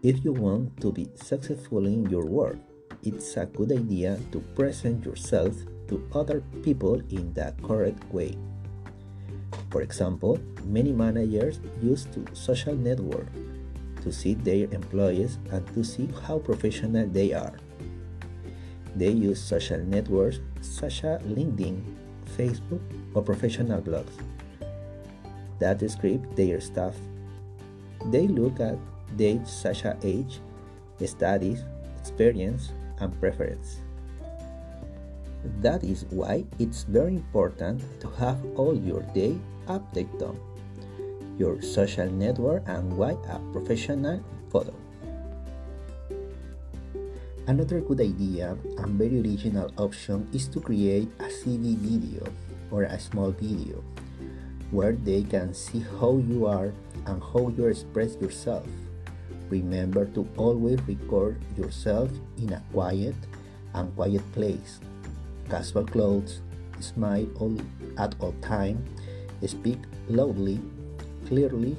If you want to be successful in your work, it's a good idea to present yourself to other people in the correct way. For example, many managers use to social network to see their employees and to see how professional they are. They use social networks such as LinkedIn, Facebook, or professional blogs that describe their staff. They look at data such as age, studies, experience, and preference. That is why it's very important to have all your day updated on your social network and why a professional photo. Another good idea and very original option is to create a CV video or a small video where they can see how you are and how you express yourself. Remember to always record yourself in a quiet and quiet place. Casual clothes, smile all, at all time, speak loudly, clearly,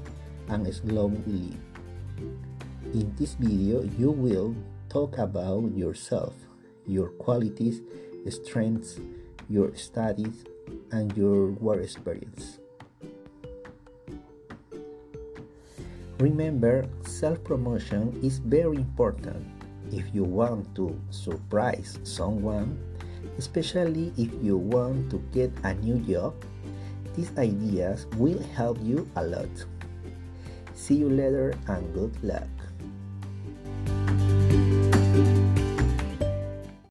and slowly. In this video, you will talk about yourself, your qualities, strengths, your studies, and your work experience. Remember, self promotion is very important if you want to surprise someone, especially if you want to get a new job. These ideas will help you a lot. See you later and good luck.